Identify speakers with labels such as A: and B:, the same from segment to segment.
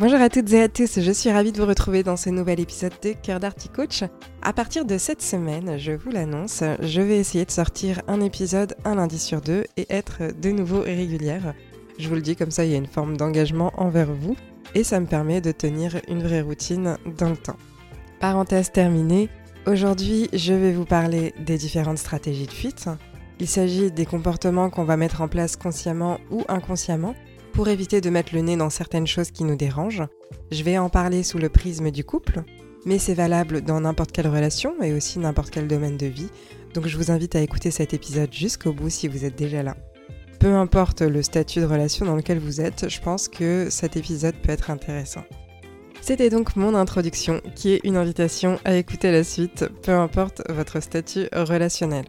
A: Bonjour à toutes et à tous, je suis ravie de vous retrouver dans ce nouvel épisode de Cœur d'Arty Coach. À partir de cette semaine, je vous l'annonce, je vais essayer de sortir un épisode un lundi sur deux et être de nouveau régulière. Je vous le dis comme ça, il y a une forme d'engagement envers vous et ça me permet de tenir une vraie routine dans le temps. Parenthèse terminée, aujourd'hui je vais vous parler des différentes stratégies de fuite. Il s'agit des comportements qu'on va mettre en place consciemment ou inconsciemment pour éviter de mettre le nez dans certaines choses qui nous dérangent. Je vais en parler sous le prisme du couple, mais c'est valable dans n'importe quelle relation et aussi n'importe quel domaine de vie, donc je vous invite à écouter cet épisode jusqu'au bout si vous êtes déjà là. Peu importe le statut de relation dans lequel vous êtes, je pense que cet épisode peut être intéressant. C'était donc mon introduction, qui est une invitation à écouter la suite, peu importe votre statut relationnel.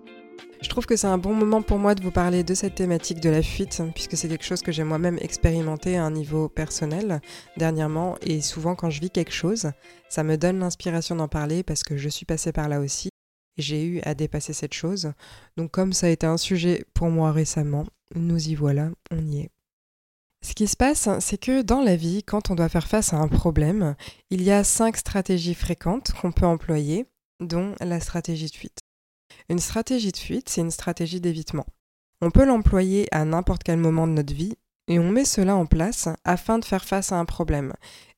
A: Je trouve que c'est un bon moment pour moi de vous parler de cette thématique de la fuite, puisque c'est quelque chose que j'ai moi-même expérimenté à un niveau personnel dernièrement, et souvent quand je vis quelque chose, ça me donne l'inspiration d'en parler parce que je suis passée par là aussi, et j'ai eu à dépasser cette chose. Donc comme ça a été un sujet pour moi récemment, nous y voilà, on y est. Ce qui se passe, c'est que dans la vie, quand on doit faire face à un problème, il y a cinq stratégies fréquentes qu'on peut employer, dont la stratégie de fuite. Une stratégie de fuite, c'est une stratégie d'évitement. On peut l'employer à n'importe quel moment de notre vie et on met cela en place afin de faire face à un problème.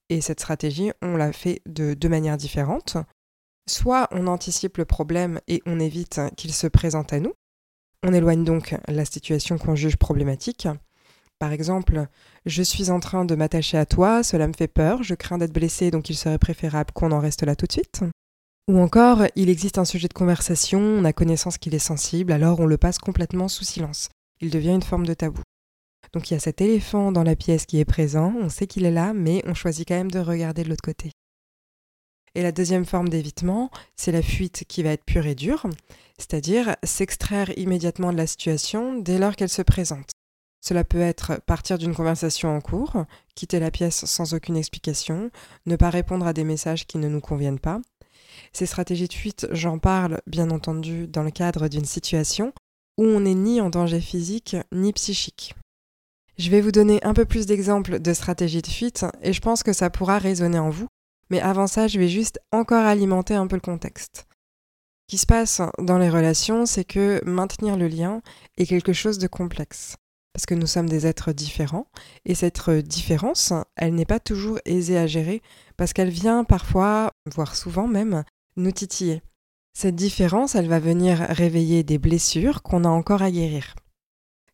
A: Et cette stratégie, on la fait de deux manières différentes. Soit on anticipe le problème et on évite qu'il se présente à nous. On éloigne donc la situation qu'on juge problématique. Par exemple, je suis en train de m'attacher à toi, cela me fait peur, je crains d'être blessé, donc il serait préférable qu'on en reste là tout de suite. Ou encore, il existe un sujet de conversation, on a connaissance qu'il est sensible, alors on le passe complètement sous silence. Il devient une forme de tabou. Donc il y a cet éléphant dans la pièce qui est présent, on sait qu'il est là, mais on choisit quand même de regarder de l'autre côté. Et la deuxième forme d'évitement, c'est la fuite qui va être pure et dure, c'est-à-dire s'extraire immédiatement de la situation dès lors qu'elle se présente. Cela peut être partir d'une conversation en cours, quitter la pièce sans aucune explication, ne pas répondre à des messages qui ne nous conviennent pas, ces stratégies de fuite, j'en parle bien entendu dans le cadre d'une situation où on n'est ni en danger physique ni psychique. Je vais vous donner un peu plus d'exemples de stratégies de fuite et je pense que ça pourra résonner en vous, mais avant ça, je vais juste encore alimenter un peu le contexte. Ce qui se passe dans les relations, c'est que maintenir le lien est quelque chose de complexe. Parce que nous sommes des êtres différents, et cette différence, elle n'est pas toujours aisée à gérer, parce qu'elle vient parfois, voire souvent même, nous titiller. Cette différence, elle va venir réveiller des blessures qu'on a encore à guérir.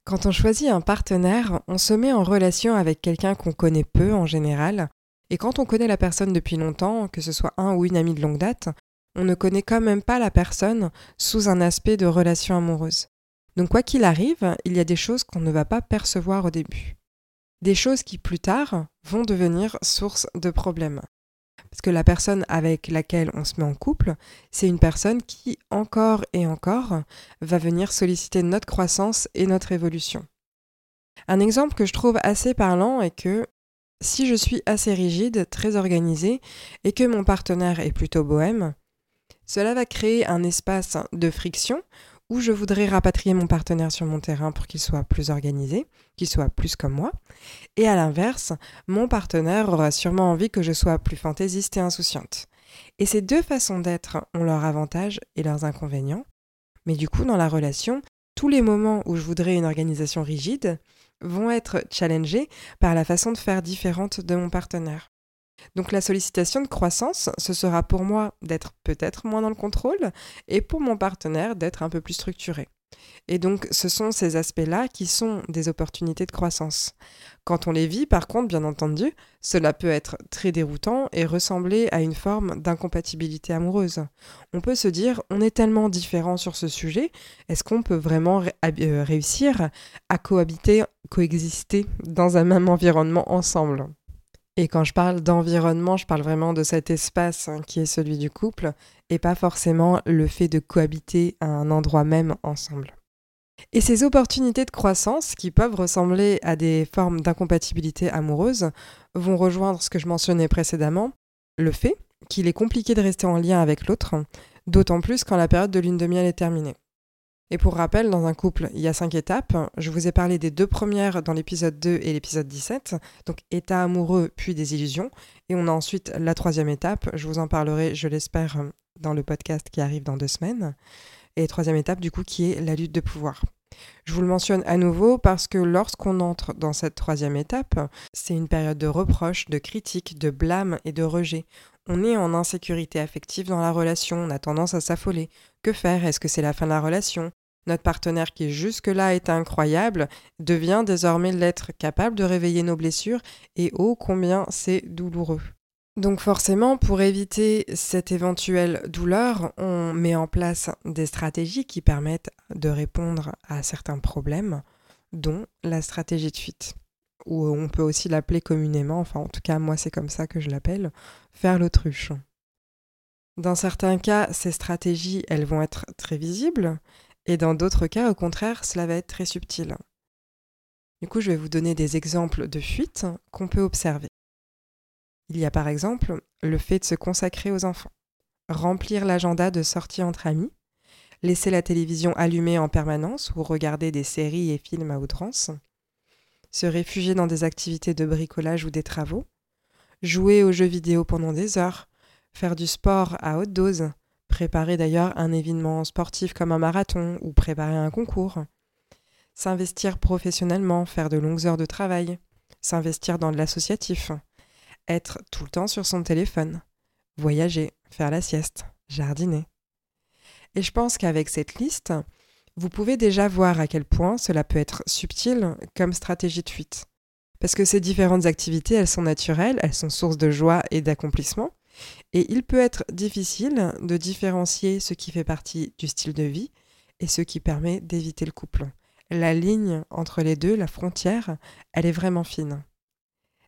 A: Quand on choisit un partenaire, on se met en relation avec quelqu'un qu'on connaît peu en général, et quand on connaît la personne depuis longtemps, que ce soit un ou une amie de longue date, on ne connaît quand même pas la personne sous un aspect de relation amoureuse. Donc quoi qu'il arrive, il y a des choses qu'on ne va pas percevoir au début. Des choses qui plus tard vont devenir source de problèmes. Parce que la personne avec laquelle on se met en couple, c'est une personne qui, encore et encore, va venir solliciter notre croissance et notre évolution. Un exemple que je trouve assez parlant est que si je suis assez rigide, très organisée, et que mon partenaire est plutôt bohème, cela va créer un espace de friction où je voudrais rapatrier mon partenaire sur mon terrain pour qu'il soit plus organisé, qu'il soit plus comme moi. Et à l'inverse, mon partenaire aura sûrement envie que je sois plus fantaisiste et insouciante. Et ces deux façons d'être ont leurs avantages et leurs inconvénients. Mais du coup, dans la relation, tous les moments où je voudrais une organisation rigide vont être challengés par la façon de faire différente de mon partenaire. Donc la sollicitation de croissance, ce sera pour moi d'être peut-être moins dans le contrôle et pour mon partenaire d'être un peu plus structuré. Et donc, ce sont ces aspects-là qui sont des opportunités de croissance. Quand on les vit, par contre, bien entendu, cela peut être très déroutant et ressembler à une forme d'incompatibilité amoureuse. On peut se dire, on est tellement différents sur ce sujet, est-ce qu'on peut vraiment euh, réussir à cohabiter, coexister dans un même environnement ensemble? Et quand je parle d'environnement, je parle vraiment de cet espace hein, qui est celui du couple et pas forcément le fait de cohabiter à un endroit même ensemble. Et ces opportunités de croissance, qui peuvent ressembler à des formes d'incompatibilité amoureuse, vont rejoindre ce que je mentionnais précédemment, le fait qu'il est compliqué de rester en lien avec l'autre, d'autant plus quand la période de lune de miel est terminée. Et pour rappel, dans un couple, il y a cinq étapes. Je vous ai parlé des deux premières dans l'épisode 2 et l'épisode 17, donc état amoureux puis désillusion. Et on a ensuite la troisième étape, je vous en parlerai, je l'espère, dans le podcast qui arrive dans deux semaines. Et troisième étape, du coup, qui est la lutte de pouvoir. Je vous le mentionne à nouveau parce que lorsqu'on entre dans cette troisième étape, c'est une période de reproche, de critique, de blâme et de rejet. On est en insécurité affective dans la relation, on a tendance à s'affoler. Que faire? Est-ce que c'est la fin de la relation? Notre partenaire qui jusque-là était incroyable devient désormais l'être capable de réveiller nos blessures et oh combien c'est douloureux. Donc forcément, pour éviter cette éventuelle douleur, on met en place des stratégies qui permettent de répondre à certains problèmes, dont la stratégie de fuite. Ou on peut aussi l'appeler communément, enfin en tout cas moi c'est comme ça que je l'appelle, faire l'autruche. Dans certains cas, ces stratégies, elles vont être très visibles, et dans d'autres cas, au contraire, cela va être très subtil. Du coup, je vais vous donner des exemples de fuites qu'on peut observer. Il y a par exemple le fait de se consacrer aux enfants, remplir l'agenda de sorties entre amis, laisser la télévision allumée en permanence ou regarder des séries et films à outrance, se réfugier dans des activités de bricolage ou des travaux, jouer aux jeux vidéo pendant des heures, faire du sport à haute dose, préparer d'ailleurs un événement sportif comme un marathon ou préparer un concours, s'investir professionnellement, faire de longues heures de travail, s'investir dans de l'associatif, être tout le temps sur son téléphone, voyager, faire la sieste, jardiner. Et je pense qu'avec cette liste, vous pouvez déjà voir à quel point cela peut être subtil comme stratégie de fuite. Parce que ces différentes activités, elles sont naturelles, elles sont source de joie et d'accomplissement, et il peut être difficile de différencier ce qui fait partie du style de vie et ce qui permet d'éviter le couple. La ligne entre les deux, la frontière, elle est vraiment fine.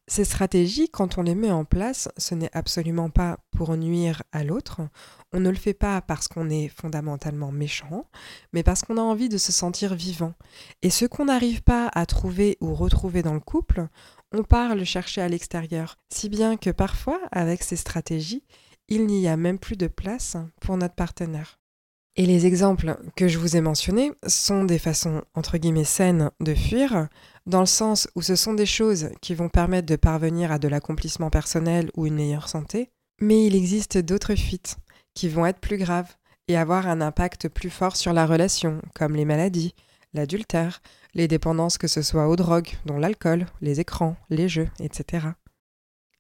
A: Ces stratégies, quand on les met en place, ce n'est absolument pas pour nuire à l'autre. On ne le fait pas parce qu'on est fondamentalement méchant, mais parce qu'on a envie de se sentir vivant. Et ce qu'on n'arrive pas à trouver ou retrouver dans le couple, on part le chercher à l'extérieur. Si bien que parfois, avec ces stratégies, il n'y a même plus de place pour notre partenaire. Et les exemples que je vous ai mentionnés sont des façons entre guillemets saines de fuir, dans le sens où ce sont des choses qui vont permettre de parvenir à de l'accomplissement personnel ou une meilleure santé, mais il existe d'autres fuites qui vont être plus graves et avoir un impact plus fort sur la relation, comme les maladies, l'adultère, les dépendances que ce soit aux drogues, dont l'alcool, les écrans, les jeux, etc.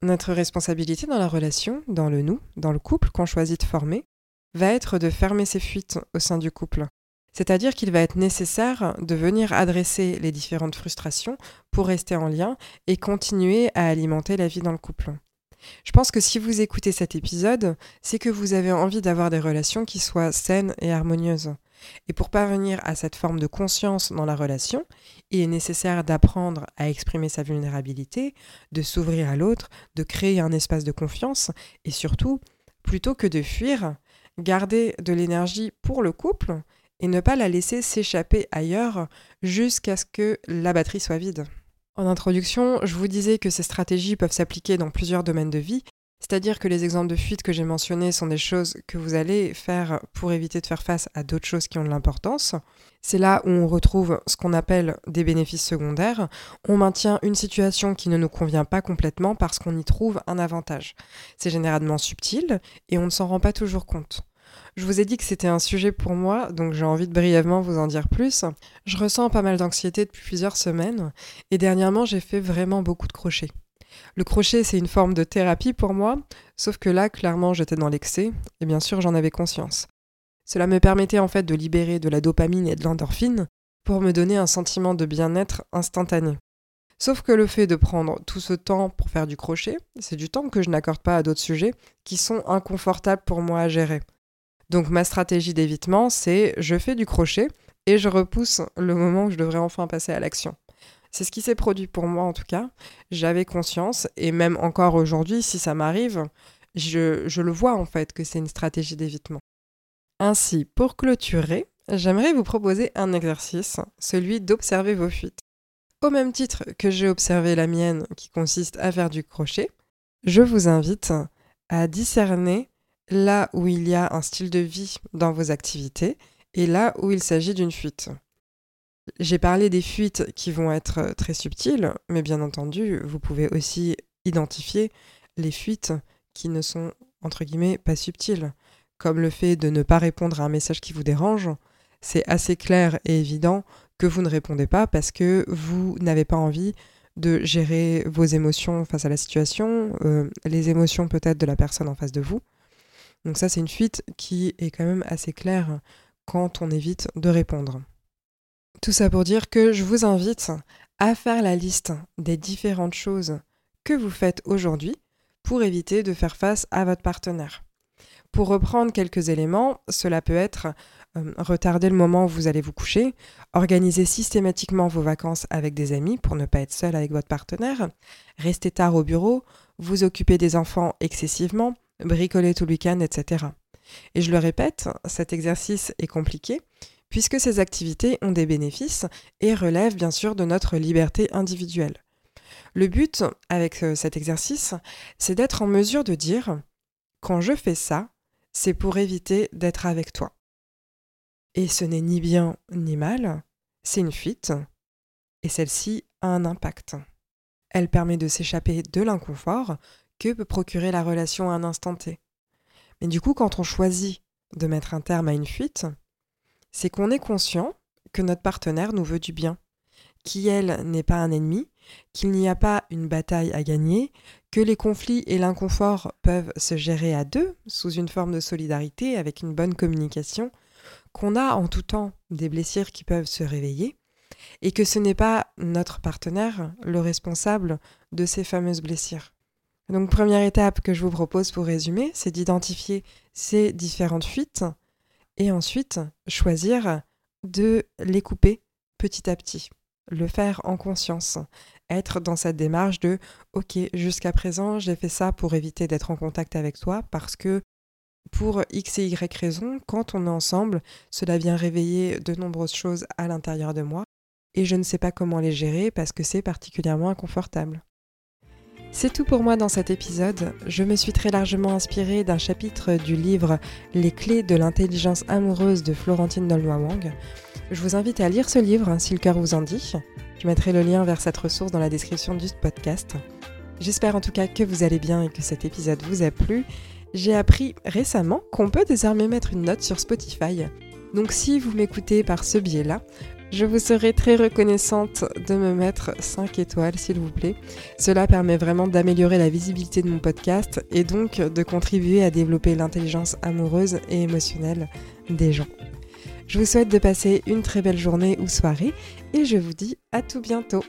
A: Notre responsabilité dans la relation, dans le nous, dans le couple qu'on choisit de former, va être de fermer ses fuites au sein du couple. C'est-à-dire qu'il va être nécessaire de venir adresser les différentes frustrations pour rester en lien et continuer à alimenter la vie dans le couple. Je pense que si vous écoutez cet épisode, c'est que vous avez envie d'avoir des relations qui soient saines et harmonieuses. Et pour parvenir à cette forme de conscience dans la relation, il est nécessaire d'apprendre à exprimer sa vulnérabilité, de s'ouvrir à l'autre, de créer un espace de confiance et surtout, plutôt que de fuir, garder de l'énergie pour le couple et ne pas la laisser s'échapper ailleurs jusqu'à ce que la batterie soit vide. En introduction, je vous disais que ces stratégies peuvent s'appliquer dans plusieurs domaines de vie, c'est-à-dire que les exemples de fuite que j'ai mentionnés sont des choses que vous allez faire pour éviter de faire face à d'autres choses qui ont de l'importance. C'est là où on retrouve ce qu'on appelle des bénéfices secondaires. On maintient une situation qui ne nous convient pas complètement parce qu'on y trouve un avantage. C'est généralement subtil et on ne s'en rend pas toujours compte. Je vous ai dit que c'était un sujet pour moi, donc j'ai envie de brièvement vous en dire plus. Je ressens pas mal d'anxiété depuis plusieurs semaines, et dernièrement j'ai fait vraiment beaucoup de crochets. Le crochet, c'est une forme de thérapie pour moi, sauf que là, clairement, j'étais dans l'excès, et bien sûr, j'en avais conscience. Cela me permettait en fait de libérer de la dopamine et de l'endorphine pour me donner un sentiment de bien-être instantané. Sauf que le fait de prendre tout ce temps pour faire du crochet, c'est du temps que je n'accorde pas à d'autres sujets qui sont inconfortables pour moi à gérer. Donc ma stratégie d'évitement, c'est je fais du crochet et je repousse le moment où je devrais enfin passer à l'action. C'est ce qui s'est produit pour moi en tout cas. J'avais conscience et même encore aujourd'hui, si ça m'arrive, je, je, le vois en fait que c'est une stratégie d'évitement. Ainsi, pour clôturer, j'aimerais vous proposer un exercice, celui d'observer vos fuites. Au même titre que j'ai observé la mienne qui consiste à faire du crochet, je vous invite à discerner là où il y a un style de vie dans vos activités et là où il s'agit d'une fuite. J'ai parlé des fuites qui vont être très subtiles, mais bien entendu, vous pouvez aussi identifier les fuites qui ne sont, entre guillemets, pas subtiles, comme le fait de ne pas répondre à un message qui vous dérange. C'est assez clair et évident que vous ne répondez pas parce que vous n'avez pas envie de gérer vos émotions face à la situation, euh, les émotions peut-être de la personne en face de vous. Donc ça, c'est une fuite qui est quand même assez claire quand on évite de répondre. Tout ça pour dire que je vous invite à faire la liste des différentes choses que vous faites aujourd'hui pour éviter de faire face à votre partenaire. Pour reprendre quelques éléments, cela peut être euh, retarder le moment où vous allez vous coucher, organiser systématiquement vos vacances avec des amis pour ne pas être seul avec votre partenaire, rester tard au bureau, vous occuper des enfants excessivement, bricoler tout le week-end, etc. Et je le répète, cet exercice est compliqué puisque ces activités ont des bénéfices et relèvent bien sûr de notre liberté individuelle. Le but avec euh, cet exercice, c'est d'être en mesure de dire quand je fais ça, c'est pour éviter d'être avec toi. Et ce n'est ni bien ni mal, c'est une fuite, et celle-ci a un impact. Elle permet de s'échapper de l'inconfort peut procurer la relation à un instant T. Mais du coup, quand on choisit de mettre un terme à une fuite, c'est qu'on est conscient que notre partenaire nous veut du bien, qui n'est pas un ennemi, qu'il n'y a pas une bataille à gagner, que les conflits et l'inconfort peuvent se gérer à deux, sous une forme de solidarité, avec une bonne communication, qu'on a en tout temps des blessures qui peuvent se réveiller, et que ce n'est pas notre partenaire le responsable de ces fameuses blessures. Donc première étape que je vous propose pour résumer, c'est d'identifier ces différentes fuites et ensuite choisir de les couper petit à petit, le faire en conscience, être dans cette démarche de OK, jusqu'à présent, j'ai fait ça pour éviter d'être en contact avec toi parce que pour X et Y raisons, quand on est ensemble, cela vient réveiller de nombreuses choses à l'intérieur de moi et je ne sais pas comment les gérer parce que c'est particulièrement inconfortable. C'est tout pour moi dans cet épisode. Je me suis très largement inspirée d'un chapitre du livre Les clés de l'intelligence amoureuse de Florentine Dolnois-Wang. Je vous invite à lire ce livre hein, si le cœur vous en dit. Je mettrai le lien vers cette ressource dans la description du podcast. J'espère en tout cas que vous allez bien et que cet épisode vous a plu. J'ai appris récemment qu'on peut désormais mettre une note sur Spotify. Donc si vous m'écoutez par ce biais-là, je vous serai très reconnaissante de me mettre 5 étoiles, s'il vous plaît. Cela permet vraiment d'améliorer la visibilité de mon podcast et donc de contribuer à développer l'intelligence amoureuse et émotionnelle des gens. Je vous souhaite de passer une très belle journée ou soirée et je vous dis à tout bientôt.